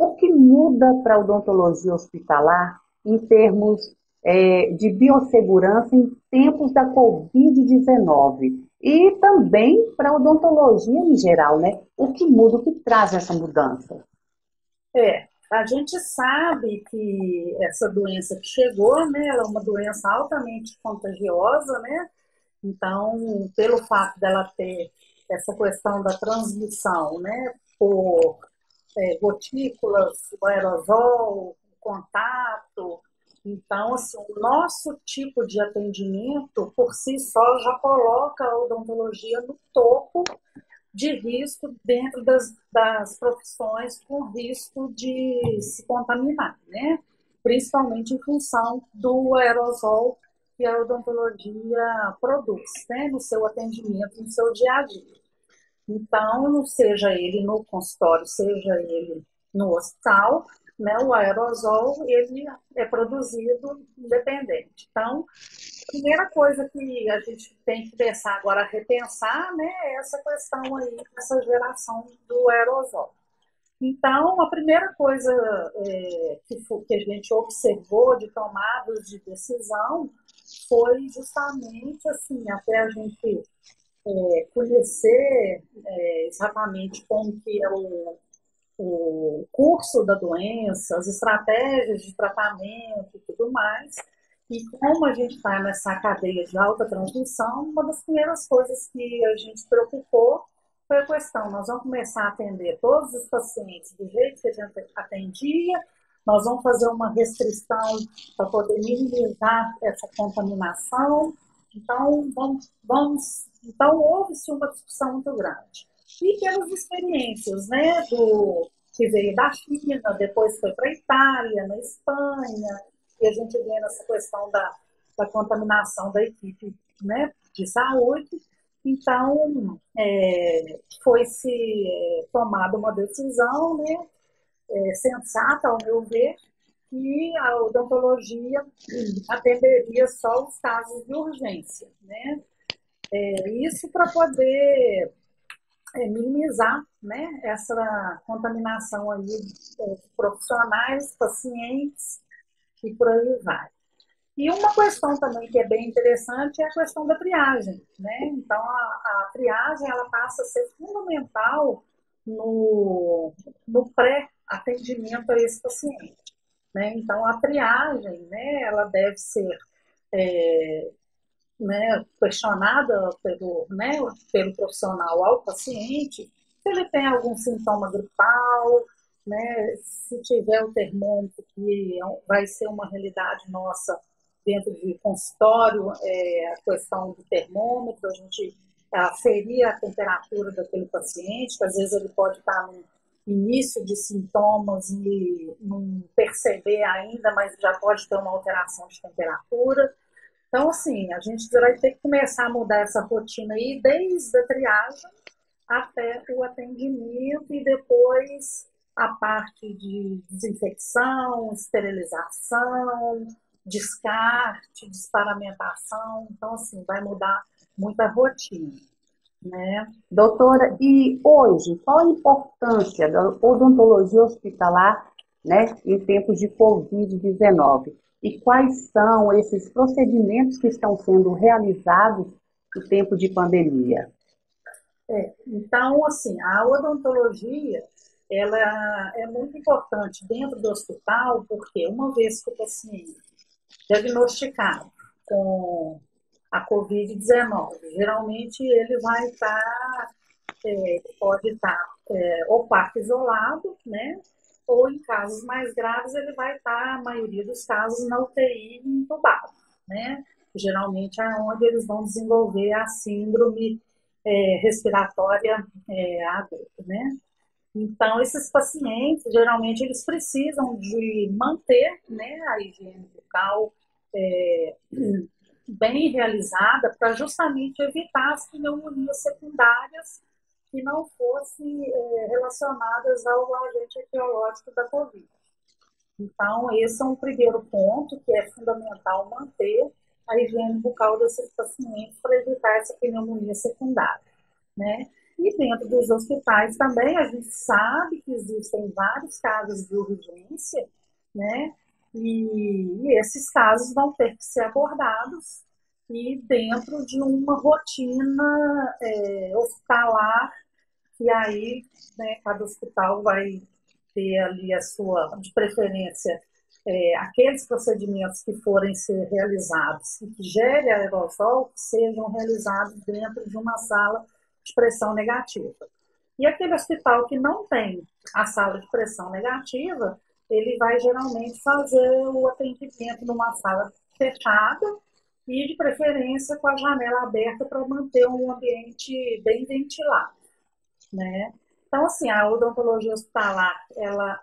o que muda para a odontologia hospitalar em termos é, de biossegurança em tempos da Covid-19? E também para a odontologia em geral, né? O que muda, o que traz essa mudança? É, a gente sabe que essa doença que chegou, né, ela é uma doença altamente contagiosa, né? Então, pelo fato dela ter essa questão da transmissão, né, por é, gotículas, o aerosol, o contato, então, assim, o nosso tipo de atendimento, por si só, já coloca a odontologia no topo de risco dentro das, das profissões com risco de se contaminar, né? Principalmente em função do aerosol que a odontologia produz, né? No seu atendimento, no seu dia a dia. Então, seja ele no consultório, seja ele no hospital, né, o aerosol ele é produzido independente. Então, a primeira coisa que a gente tem que pensar agora, repensar, né, é essa questão aí, essa geração do aerosol. Então, a primeira coisa é, que, que, a gente observou de tomadas de decisão foi justamente assim, até a gente é, conhecer é, exatamente como que é o o curso da doença, as estratégias de tratamento e tudo mais. E como a gente está nessa cadeia de alta transmissão, uma das primeiras coisas que a gente preocupou foi a questão: nós vamos começar a atender todos os pacientes do jeito que a gente atendia, nós vamos fazer uma restrição para poder minimizar essa contaminação. Então, vamos, vamos então houve-se uma discussão muito grande e pelas experiências, né, do que veio da China, depois foi para a Itália, na Espanha, e a gente vê nessa questão da, da contaminação da equipe né, de saúde. Então, é, foi-se é, tomada uma decisão né, é, sensata, ao meu ver, que a odontologia atenderia só os casos de urgência. Né? É, isso para poder é, minimizar né, essa contaminação aí é, de profissionais, pacientes e por aí vai. E uma questão também que é bem interessante é a questão da triagem. Né? Então, a, a triagem ela passa a ser fundamental no, no pré-atendimento a esse paciente. Né? Então, a triagem né, ela deve ser é, né, questionada pelo, né, pelo profissional ao paciente, se ele tem algum sintoma gripal, né, se tiver o termômetro, que é vai ser uma realidade nossa dentro de consultório, é, a questão do termômetro, a gente aferir a temperatura daquele paciente, que às vezes ele pode estar no início de sintomas e não perceber ainda, mas já pode ter uma alteração de temperatura. Então, assim, a gente vai ter que começar a mudar essa rotina aí, desde a triagem até o atendimento e depois a parte de desinfecção, esterilização, descarte, desparamentação. Então, assim, vai mudar muita rotina. Né? Doutora, e hoje, qual a importância da odontologia hospitalar né, em tempos de Covid-19? e quais são esses procedimentos que estão sendo realizados no tempo de pandemia? É, então, assim, a odontologia ela é muito importante dentro do hospital, porque uma vez que o paciente diagnosticado com a Covid-19, geralmente ele vai estar, é, pode estar é, ou isolado, né? ou em casos mais graves ele vai estar, a maioria dos casos, na UTI entubado, né? Geralmente é onde eles vão desenvolver a síndrome é, respiratória é, aguda, né? Então, esses pacientes, geralmente, eles precisam de manter né, a higiene bucal é, bem realizada para justamente evitar as pneumonias secundárias que não fossem é, relacionadas ao agente etiológico da Covid. Então, esse é um primeiro ponto que é fundamental manter a higiene bucal desses pacientes para evitar essa pneumonia secundária. Né? E dentro dos hospitais também a gente sabe que existem vários casos de urgência, né? E, esses casos vão ter que ser abordados e dentro de uma rotina é, hospitalar, que aí né, cada hospital vai ter ali a sua, de preferência, é, aqueles procedimentos que forem ser realizados e que gerem aerosol sejam realizados dentro de uma sala de pressão negativa. E aquele hospital que não tem a sala de pressão negativa, ele vai geralmente fazer o atendimento numa sala fechada e, de preferência, com a janela aberta para manter um ambiente bem ventilado, né? Então, assim, a odontologia hospitalar, ela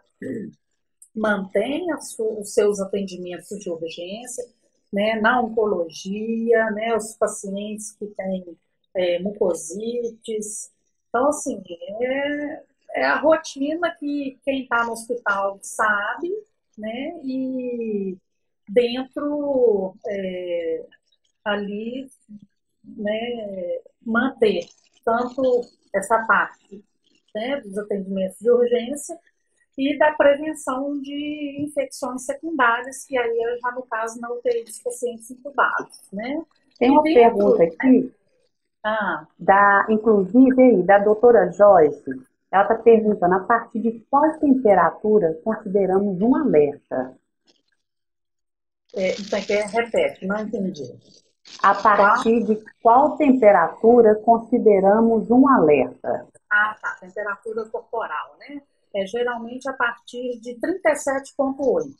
mantém os seus atendimentos de urgência, né, na oncologia, né, os pacientes que têm é, mucosites. Então, assim, é, é a rotina que quem está no hospital sabe, né, e dentro é, ali, né, manter tanto essa parte né, dos atendimentos de urgência e da prevenção de infecções secundárias, que aí é já no caso na UTI dos pacientes intubados, né? Tem uma dentro, pergunta aqui, né? ah. da, inclusive aí, da doutora Joyce, ela está perguntando a partir de qual temperatura consideramos um alerta? É, então, que repete, não entendi. A partir de qual temperatura consideramos um alerta? Ah, tá. Temperatura corporal, né? É geralmente a partir de 37,8.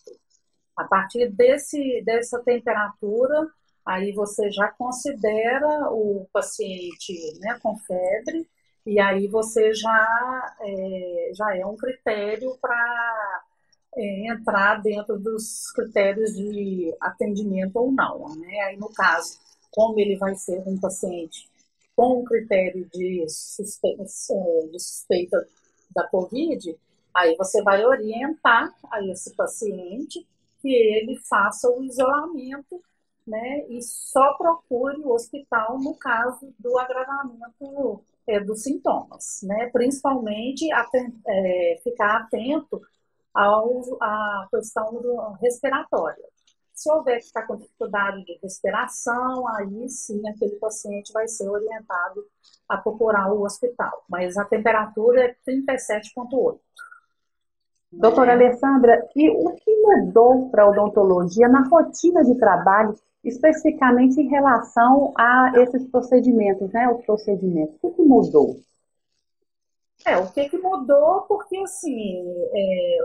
A partir desse, dessa temperatura, aí você já considera o paciente né, com febre, e aí você já é, já é um critério para é, entrar dentro dos critérios de atendimento ou não. Né? Aí, no caso, como ele vai ser um paciente com um critério de suspeita, é, de suspeita da Covid, aí você vai orientar a esse paciente que ele faça o isolamento né, e só procure o hospital no caso do agravamento é, dos sintomas, né, principalmente é, ficar atento ao, à questão respiratória. Se houver que estar com dificuldade de respiração, aí sim aquele paciente vai ser orientado a procurar o hospital. Mas a temperatura é 37,8. Doutora Alessandra, e o que mudou para a odontologia na rotina de trabalho, especificamente em relação a esses procedimentos, né? Os procedimentos. O que mudou? É, o que, que mudou? Porque, assim, é,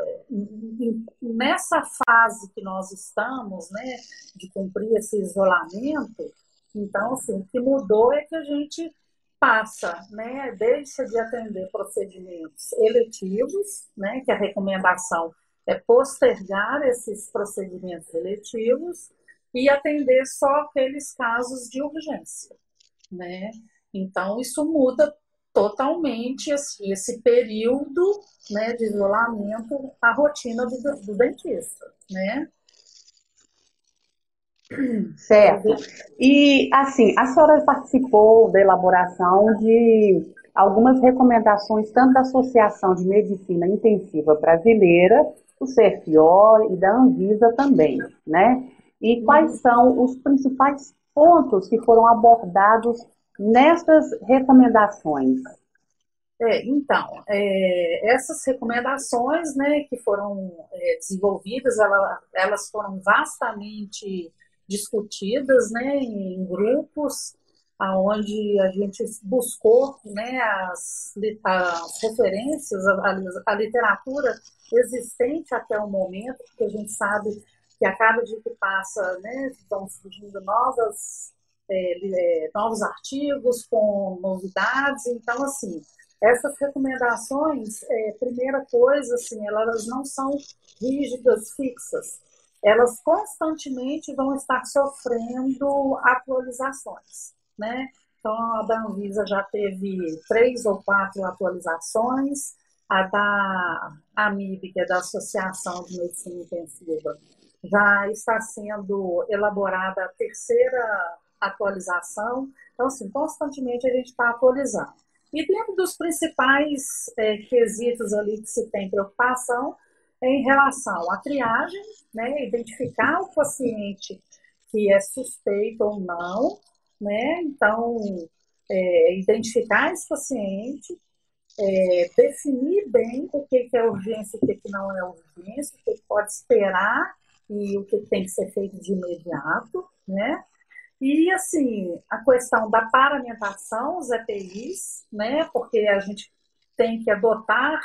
nessa fase que nós estamos, né, de cumprir esse isolamento, então, assim, o que mudou é que a gente passa, né, deixa de atender procedimentos eletivos, né, que a recomendação é postergar esses procedimentos eletivos e atender só aqueles casos de urgência, né? Então, isso muda totalmente assim, esse período né, de isolamento, a rotina do, do dentista, né? Certo. E, assim, a senhora participou da elaboração de algumas recomendações, tanto da Associação de Medicina Intensiva Brasileira, do CFO e da Anvisa também, né? E quais uhum. são os principais pontos que foram abordados nessas recomendações? É, então, é, essas recomendações né, que foram é, desenvolvidas, ela, elas foram vastamente discutidas né, em grupos, onde a gente buscou né, as, as referências, a, a, literatura existente até o momento, porque a gente sabe que a cada dia que passa né, estão surgindo novas é, é, novos artigos com novidades. Então, assim, essas recomendações, é, primeira coisa, assim, elas não são rígidas, fixas. Elas constantemente vão estar sofrendo atualizações, né? Então, a da Anvisa já teve três ou quatro atualizações, a da AMIB, que é da Associação de Medicina Intensiva, já está sendo elaborada a terceira atualização. Então, assim, constantemente a gente está atualizando. E dentro dos principais é, quesitos ali que se tem preocupação é em relação à triagem, né, identificar o paciente que é suspeito ou não, né, então é, identificar esse paciente, é, definir bem o que, que é urgência e o que, que não é urgência, o que, pode esperar e o que tem que ser feito de imediato, né? E, assim, a questão da paramentação, os EPIs, né? Porque a gente tem que adotar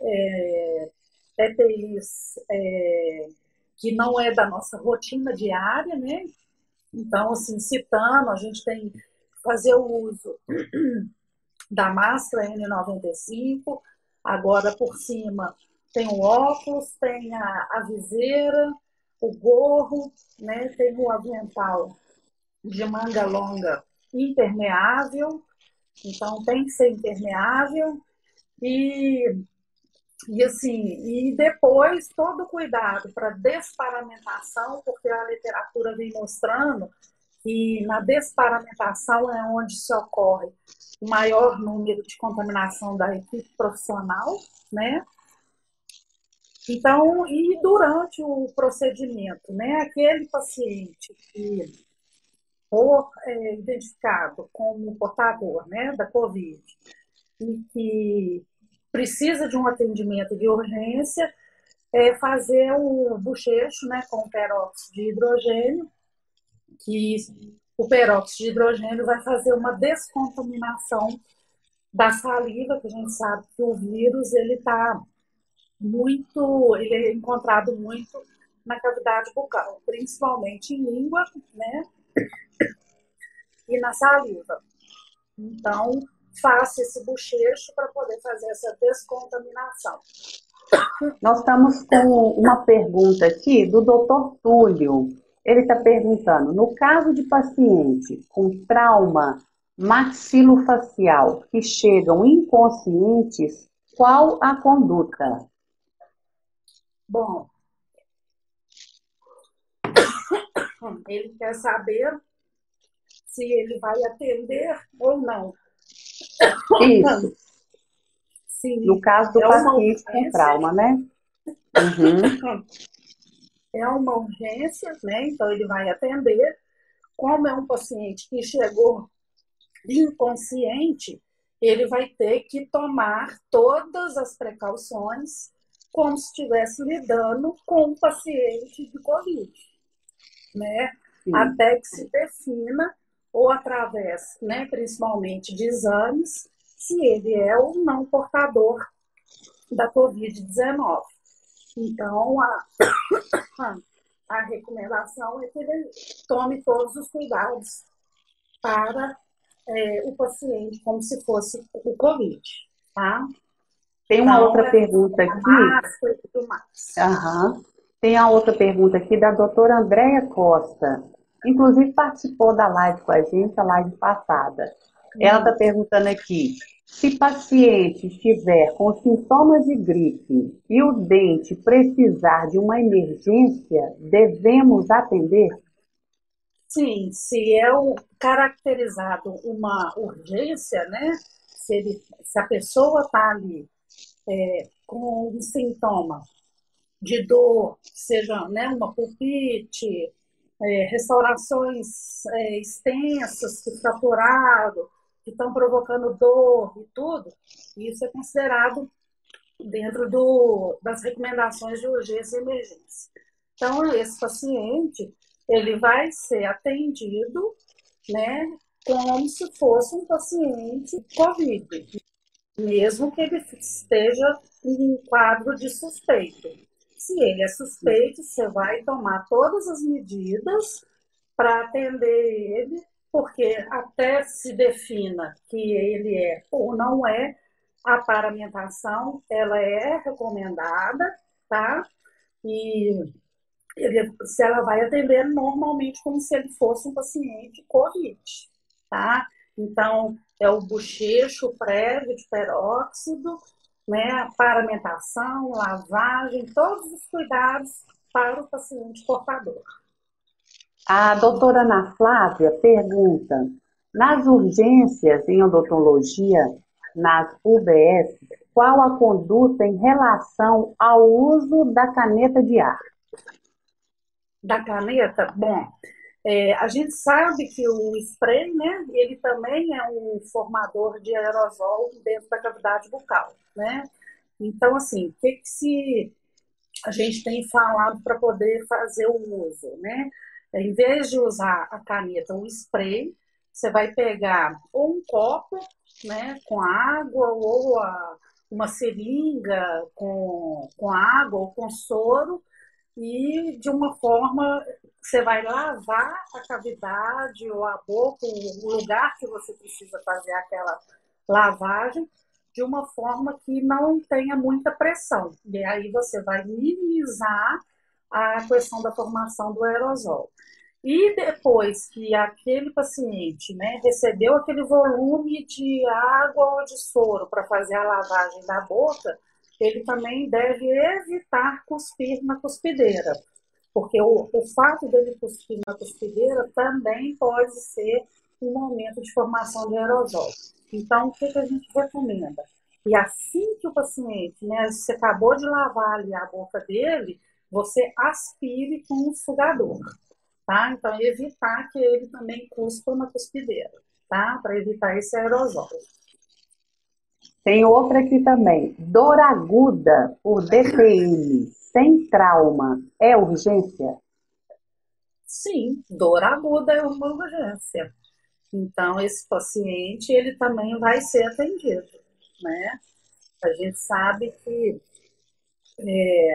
é, EPIs é, que não é da nossa rotina diária, né? Então, assim, citando, a gente tem que fazer o uso da máscara N95, agora por cima tem o óculos, tem a, a viseira, o gorro, né? tem o avental de manga longa impermeável, então tem que ser impermeável e e assim, e depois todo cuidado para desparamentação, porque a literatura vem mostrando que na desparamentação é onde se ocorre o maior número de contaminação da equipe profissional, né? Então, e durante o procedimento, né, aquele paciente que for é, identificado como portador né, da Covid e que precisa de um atendimento de urgência, é fazer o bochecho né, com peróxido de hidrogênio, que o peróxido de hidrogênio vai fazer uma descontaminação da saliva, que a gente sabe que o vírus ele está muito, ele é encontrado muito na cavidade bucal, principalmente em língua, né? E na saliva. Então, faça esse bochecho para poder fazer essa descontaminação. Nós estamos com uma pergunta aqui do Dr. Túlio. Ele está perguntando: no caso de paciente com trauma maxilofacial que chegam inconscientes, qual a conduta? Bom, ele quer saber se ele vai atender ou não. Isso. Sim. No caso do é paciente com trauma, né? Uhum. É uma urgência, né? Então ele vai atender. Como é um paciente que chegou inconsciente, ele vai ter que tomar todas as precauções como se estivesse lidando com um paciente de Covid, né? Sim. Até que se defina, ou através, né, principalmente de exames, se ele é ou não portador da Covid-19. Então, a, a recomendação é que ele tome todos os cuidados para é, o paciente, como se fosse o Covid, tá? Tem uma então, outra pergunta aqui. Uhum. Tem a outra pergunta aqui da doutora Andréia Costa. Inclusive participou da live com a gente, a live passada. Ela está perguntando aqui: se paciente estiver com sintomas de gripe e o dente precisar de uma emergência, devemos atender? Sim, se é o, caracterizado uma urgência, né? Se, ele, se a pessoa está ali é, com um sintoma de dor, seja né, uma pulpite, é, restaurações é, extensas, que fraturado, que estão provocando dor e tudo, isso é considerado dentro do, das recomendações de urgência e emergência. Então, esse paciente, ele vai ser atendido, né, como se fosse um paciente COVID, mesmo que ele esteja em um quadro de suspeito. Se ele é suspeito, você vai tomar todas as medidas para atender ele, porque até se defina que ele é ou não é, a paramentação ela é recomendada, tá? E ele, se ela vai atender normalmente como se ele fosse um paciente COVID, tá? Então, é o bochecho prévio de peróxido, né, paramentação, lavagem, todos os cuidados para o paciente portador. A doutora Ana Flávia pergunta: nas urgências em odontologia, nas UBS, qual a conduta em relação ao uso da caneta de ar? Da caneta? Bom, é, a gente sabe que o spray, né, ele também é um formador de aerosol dentro da cavidade bucal, né? Então, assim, o que, que se a gente tem falado para poder fazer o uso, né? Em vez de usar a caneta, o spray, você vai pegar ou um copo, né, com água, ou a, uma seringa com, com água ou com soro, e de uma forma você vai lavar a cavidade ou a boca, o lugar que você precisa fazer aquela lavagem, de uma forma que não tenha muita pressão. E aí você vai minimizar a questão da formação do aerosol. E depois que aquele paciente né, recebeu aquele volume de água ou de soro para fazer a lavagem da boca, ele também deve evitar cuspir na cuspideira, porque o, o fato dele cuspir na cuspideira também pode ser um momento de formação de aerosol. Então, o que, que a gente recomenda? E assim que o paciente, né, você acabou de lavar ali a boca dele, você aspire com um sugador tá? Então, evitar que ele também cuspa na cuspideira, tá? Para evitar esse aerosol. Tem outra aqui também. Dor aguda por DPM sem trauma é urgência? Sim, dor aguda é uma urgência. Então, esse paciente, ele também vai ser atendido, né? A gente sabe que é,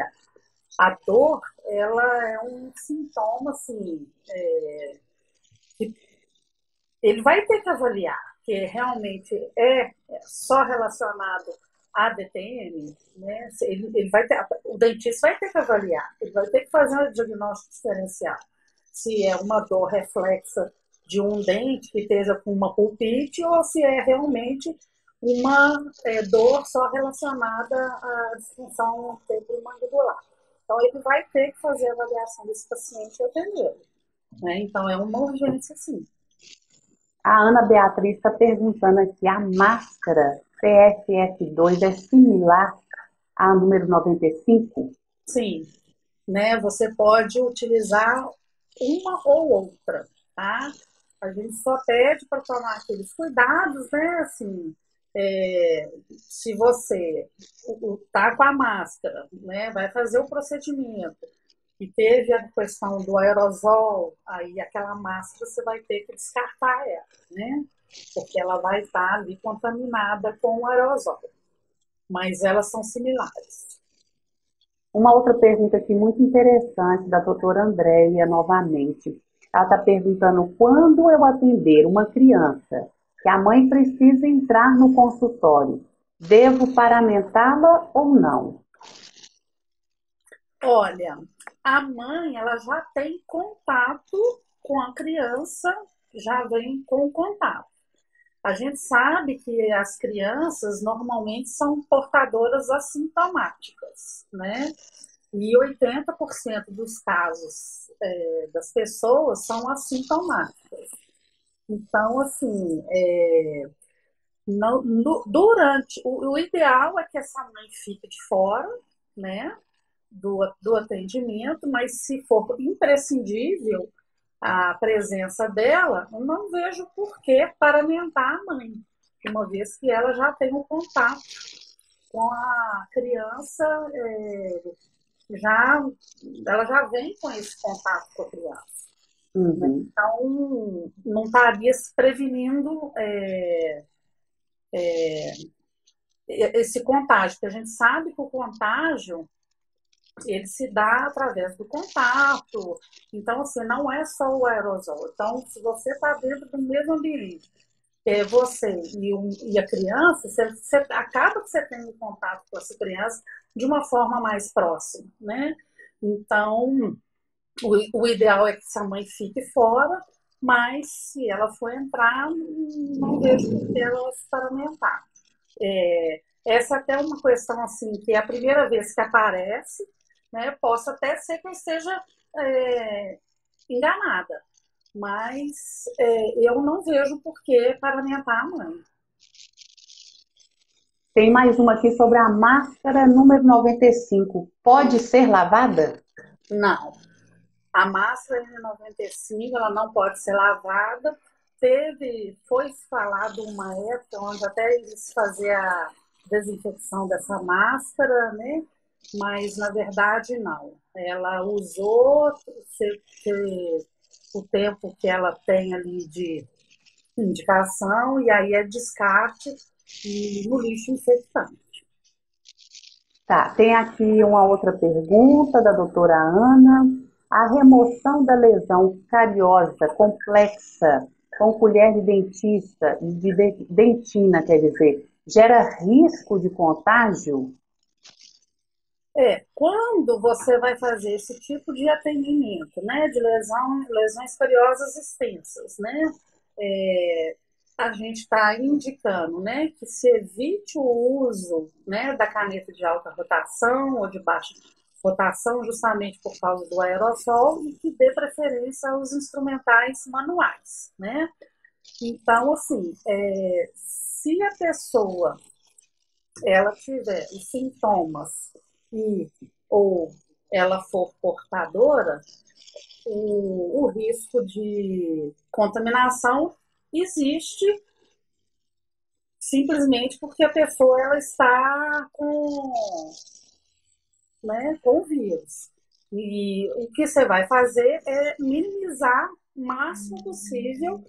a dor, ela é um sintoma, assim, é, que ele vai ter que avaliar que realmente é só relacionado à DTM, né? Ele, ele vai ter, o dentista vai ter que avaliar, ele vai ter que fazer um diagnóstico diferencial. Se é uma dor reflexa de um dente que esteja com uma pulpite ou se é realmente uma é, dor só relacionada à disfunção temporomandibular. Então, ele vai ter que fazer a avaliação desse paciente e atender. Né? Então, é uma urgência, sim. A Ana Beatriz está perguntando aqui: a máscara PFF2 é similar à número 95? Sim. Né? Você pode utilizar uma ou outra, tá? A gente só pede para tomar aqueles cuidados, né? Assim, é, se você está com a máscara, né, vai fazer o procedimento e teve a questão do aerosol, aí aquela máscara você vai ter que descartar ela, né? Porque ela vai estar ali contaminada com o aerosol. Mas elas são similares. Uma outra pergunta aqui muito interessante da doutora Andréia, novamente. Ela está perguntando quando eu atender uma criança que a mãe precisa entrar no consultório. Devo paramentá-la ou não? Olha, a mãe ela já tem contato com a criança, já vem com contato. A gente sabe que as crianças normalmente são portadoras assintomáticas, né? E 80% dos casos é, das pessoas são assintomáticas. Então, assim, é, no, no, durante. O, o, ideal é que essa mãe fique de fora, né? Do, do atendimento, mas se for imprescindível a presença dela, eu não vejo por que paramentar a mãe, uma vez que ela já tem um contato com a criança, é, já, ela já vem com esse contato com a criança. Uhum. Então, não estaria se prevenindo é, é, esse contágio, porque a gente sabe que o contágio ele se dá através do contato. Então, assim, não é só o aerosol. Então, se você está dentro do mesmo ambiente, é você e, um, e a criança, você, você, acaba que você tem um contato com essa criança de uma forma mais próxima, né? Então, o, o ideal é que essa mãe fique fora, mas se ela for entrar, não vejo que ela se paramentar. É, essa até é uma questão assim, que é a primeira vez que aparece, né, possa até ser que eu esteja é, enganada, mas é, eu não vejo por que paramentar a mãe. Tem mais uma aqui sobre a máscara número 95. Pode ser lavada? Não. A máscara N95 ela não pode ser lavada. Teve, foi falado uma época onde até eles faziam a desinfecção dessa máscara, né? Mas na verdade não. Ela usou o tempo que ela tem ali de indicação e aí é descarte e no lixo infectante. Tá, tem aqui uma outra pergunta da doutora Ana. A remoção da lesão cariosa complexa com colher de dentista, de dentina, quer dizer, gera risco de contágio? É, quando você vai fazer esse tipo de atendimento, né, de lesão, lesões cariosas extensas, né, é, a gente está indicando né, que se evite o uso né, da caneta de alta rotação ou de baixa rotação, justamente por causa do aerossol, e que dê preferência aos instrumentais manuais. Né? Então, assim, é, se a pessoa ela tiver os sintomas e ou ela for portadora, o, o risco de contaminação existe simplesmente porque a pessoa ela está com, né, com o vírus. E o que você vai fazer é minimizar o máximo possível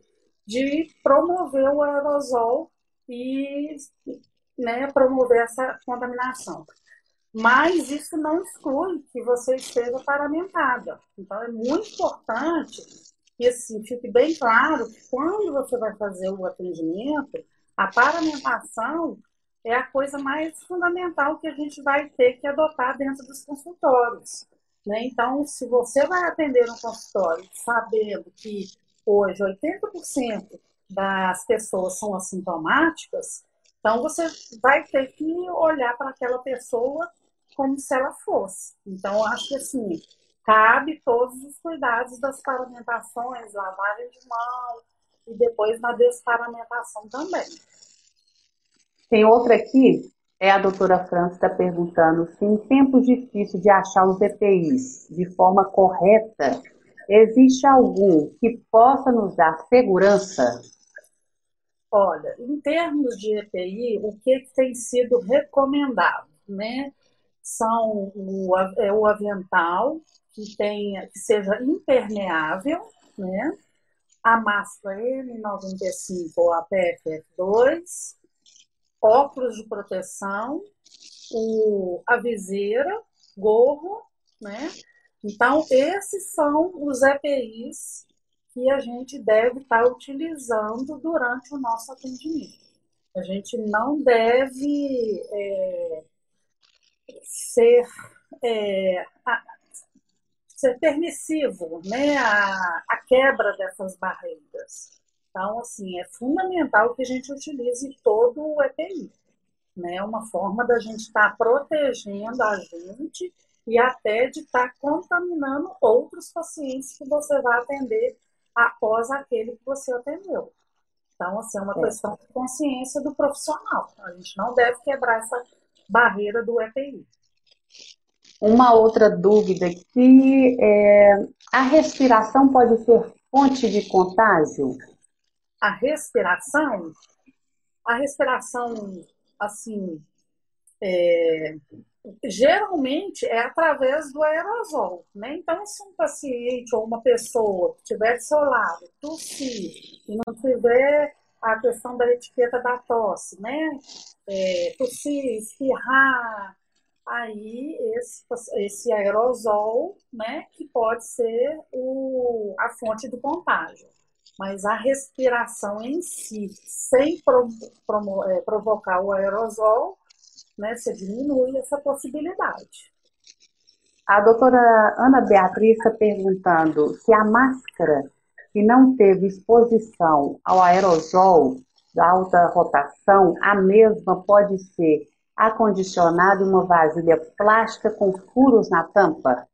de promover o aerosol e né, promover essa contaminação. Mas isso não exclui que você esteja paramentada. Então, é muito importante que assim, fique bem claro que quando você vai fazer o atendimento, a paramentação é a coisa mais fundamental que a gente vai ter que adotar dentro dos consultórios. Né? Então, se você vai atender um consultório sabendo que hoje 80% das pessoas são assintomáticas, então você vai ter que olhar para aquela pessoa como se ela fosse. Então, acho que assim, cabe todos os cuidados das paramentações, lavagem de mão e depois na desparamentação também. Tem outra aqui, é a doutora França está perguntando se em tempos difíceis de achar os EPIs de forma correta, existe algum que possa nos dar segurança? Olha, em termos de EPI, o que, que tem sido recomendado, né? São o, é o avental, que tenha, que seja impermeável, né? A máscara N95 ou a PFF2, óculos de proteção, o, a viseira, gorro, né? Então, esses são os EPIs que a gente deve estar utilizando durante o nosso atendimento. A gente não deve é, ser é, ser permissivo, né, a, a quebra dessas barreiras. Então, assim, é fundamental que a gente utilize todo o EPI, né, uma forma da gente estar tá protegendo a gente e até de estar tá contaminando outros pacientes que você vai atender após aquele que você atendeu. Então, assim, é uma é. questão de consciência do profissional. A gente não deve quebrar essa barreira do EPI. Uma outra dúvida que é, a respiração pode ser fonte de contágio? A respiração, a respiração, assim, é, geralmente é através do aerosol, né? Então, se um paciente ou uma pessoa estiver do seu lado, tossir e não tiver a questão da etiqueta da tosse, né? É, tossir, espirrar, aí esse, esse aerosol, né, que pode ser o, a fonte do contágio. Mas a respiração em si, sem pro, pro, é, provocar o aerosol, né, você diminui essa possibilidade. A doutora Ana Beatriz está perguntando se a máscara que não teve exposição ao aerosol da alta rotação, a mesma pode ser acondicionado em uma vasilha plástica com furos na tampa?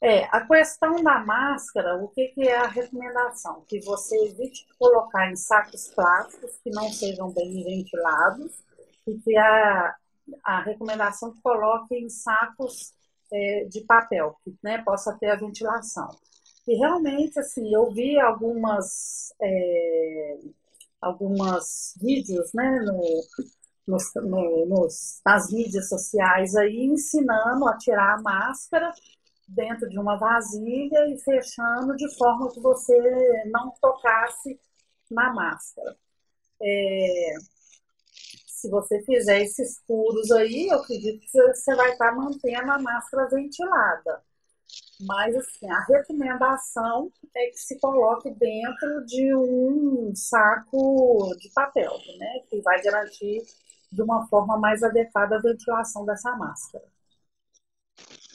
É, a questão da máscara, o que, que é a recomendação? Que você evite colocar em sacos plásticos que não sejam bem ventilados e que a, a recomendação que coloque em sacos é, de papel, que né, possa ter a ventilação. E realmente, assim, eu vi algumas, é, algumas vídeos né, no, nos, no, nos, nas mídias sociais aí, ensinando a tirar a máscara dentro de uma vasilha e fechando de forma que você não tocasse na máscara. É, se você fizer esses furos aí, eu acredito que você vai estar mantendo a máscara ventilada. Mas, assim, a recomendação é que se coloque dentro de um saco de papel, né? Que vai garantir de uma forma mais adequada a ventilação dessa máscara.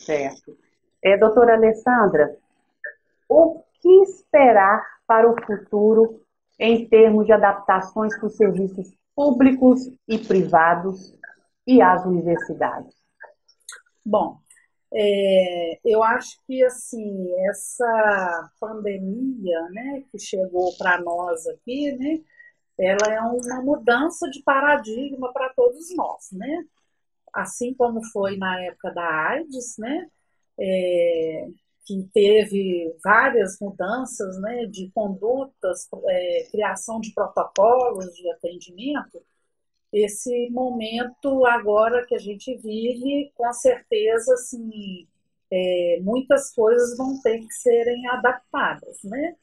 Certo. É, doutora Alessandra, o que esperar para o futuro em termos de adaptações para os serviços públicos e privados e as universidades? Bom, é, eu acho que assim essa pandemia, né, que chegou para nós aqui, né, ela é uma mudança de paradigma para todos nós, né? Assim como foi na época da AIDS, né? É, que teve várias mudanças né, de condutas, é, criação de protocolos de atendimento, esse momento agora que a gente vive, com certeza, assim, é, muitas coisas vão ter que serem adaptadas, né?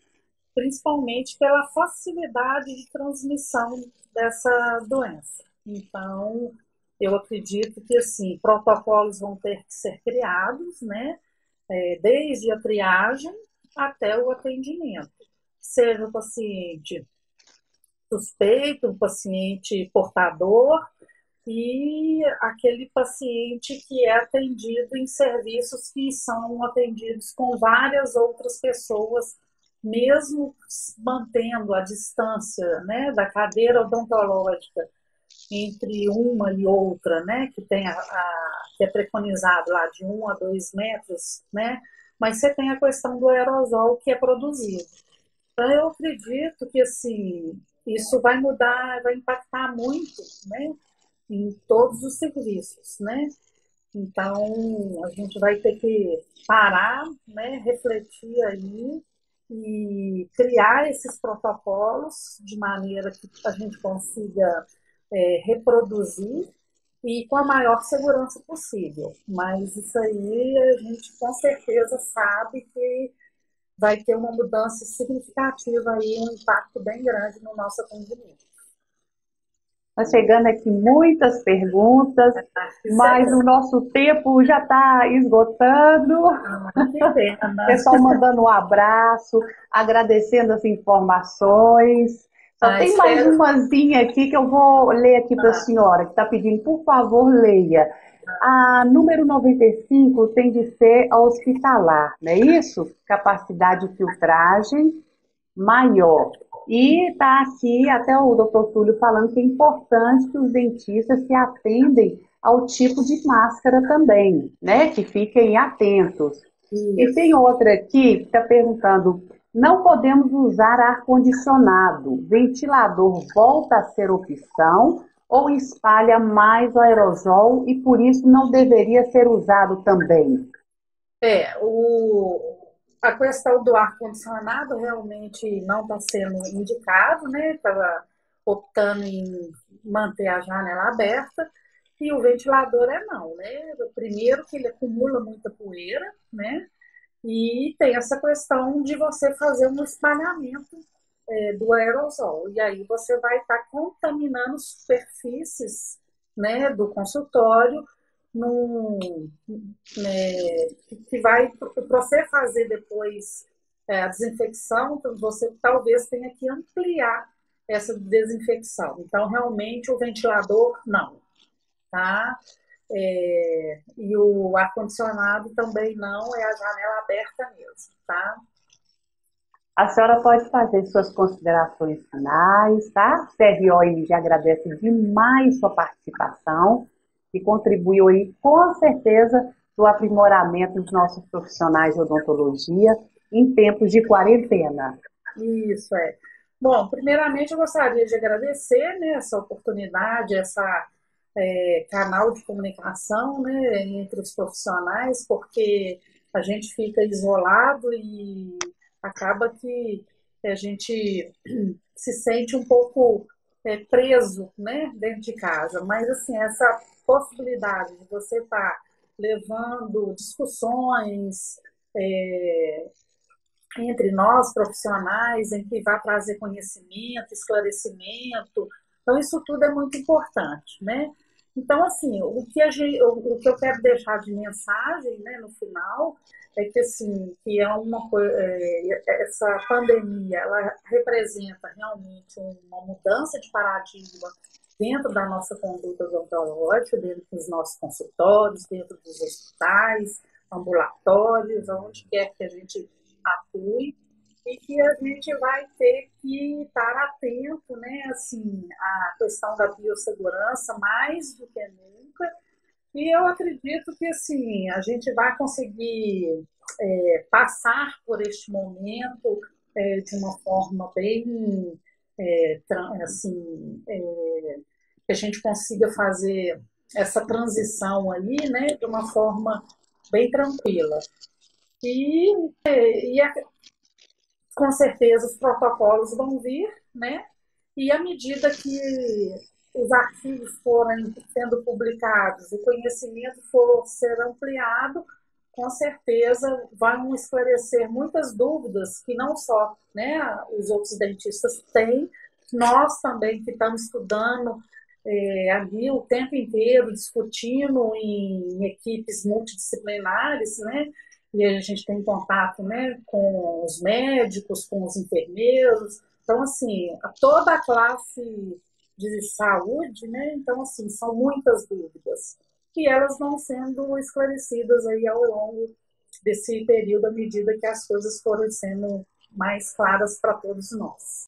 Principalmente pela facilidade de transmissão dessa doença. Então, eu acredito que, assim, protocolos vão ter que ser criados, né? é, desde a triagem até o atendimento, seja o paciente suspeito, o paciente portador e aquele paciente que é atendido em serviços que são atendidos com várias outras pessoas, mesmo mantendo a distância né, da cadeira odontológica entre uma e outra, né, que tem a, a, que é preconizado lá de um a dois metros, né, mas você tem a questão do aerosol que é produzido. Então eu acredito que assim isso vai mudar, vai impactar muito, né, em todos os serviços, né. Então a gente vai ter que parar, né, refletir aí e criar esses protocolos de maneira que a gente consiga é, reproduzir e com a maior segurança possível. Mas isso aí a gente com certeza sabe que vai ter uma mudança significativa aí, um impacto bem grande no nosso atendimento. Está chegando aqui muitas perguntas, mas o nosso tempo já está esgotando. Ah. Pessoal mandando um abraço, agradecendo as informações. Só ah, tem mais umazinha aqui que eu vou ler aqui para a ah. senhora, que está pedindo, por favor, leia. A número 95 tem de ser hospitalar, não é isso? Capacidade de filtragem maior. E está aqui até o doutor Túlio falando que é importante que os dentistas se atendem ao tipo de máscara também, né? Que fiquem atentos. Isso. E tem outra aqui que está perguntando não podemos usar ar-condicionado. Ventilador volta a ser opção ou espalha mais aerosol e por isso não deveria ser usado também? É, o, a questão do ar-condicionado realmente não está sendo indicado, né? Estava optando em manter a janela aberta. E o ventilador é não, né? Primeiro que ele acumula muita poeira, né? E tem essa questão de você fazer um espalhamento é, do aerosol. E aí você vai estar tá contaminando superfícies né, do consultório num, né, que vai, para você fazer depois é, a desinfecção, então você talvez tenha que ampliar essa desinfecção. Então, realmente, o ventilador, não. Tá? É, e o ar-condicionado também não, é a janela aberta mesmo, tá? A senhora pode fazer suas considerações finais, tá? O CROI já agradece demais sua participação e contribuiu aí, com certeza, do aprimoramento dos nossos profissionais de odontologia em tempos de quarentena. Isso, é. Bom, primeiramente eu gostaria de agradecer né, essa oportunidade, essa é, canal de comunicação né, entre os profissionais, porque a gente fica isolado e acaba que a gente se sente um pouco é, preso né, dentro de casa. Mas, assim, essa possibilidade de você estar tá levando discussões é, entre nós profissionais, em que vai trazer conhecimento, esclarecimento. Então, isso tudo é muito importante, né? Então, assim, o que, a gente, o, que eu quero deixar de mensagem né, no final é que, assim, que é uma é, essa pandemia, ela representa realmente uma mudança de paradigma dentro da nossa conduta odontológica, dentro dos nossos consultórios, dentro dos hospitais, ambulatórios, onde quer que a gente atue, e que a gente vai ter que estar atento, né, assim, à questão da biossegurança mais do que nunca, e eu acredito que, assim, a gente vai conseguir é, passar por este momento é, de uma forma bem, é, assim, é, que a gente consiga fazer essa transição aí, né, de uma forma bem tranquila. E, e a, com certeza os protocolos vão vir, né? E à medida que os artigos forem sendo publicados, o conhecimento for ser ampliado, com certeza vão esclarecer muitas dúvidas que não só né, os outros dentistas têm, nós também que estamos estudando é, ali o tempo inteiro, discutindo em, em equipes multidisciplinares, né? e a gente tem contato né, com os médicos, com os enfermeiros. Então, assim, toda a classe de saúde, né? Então, assim, são muitas dúvidas. E elas vão sendo esclarecidas aí ao longo desse período, à medida que as coisas forem sendo mais claras para todos nós.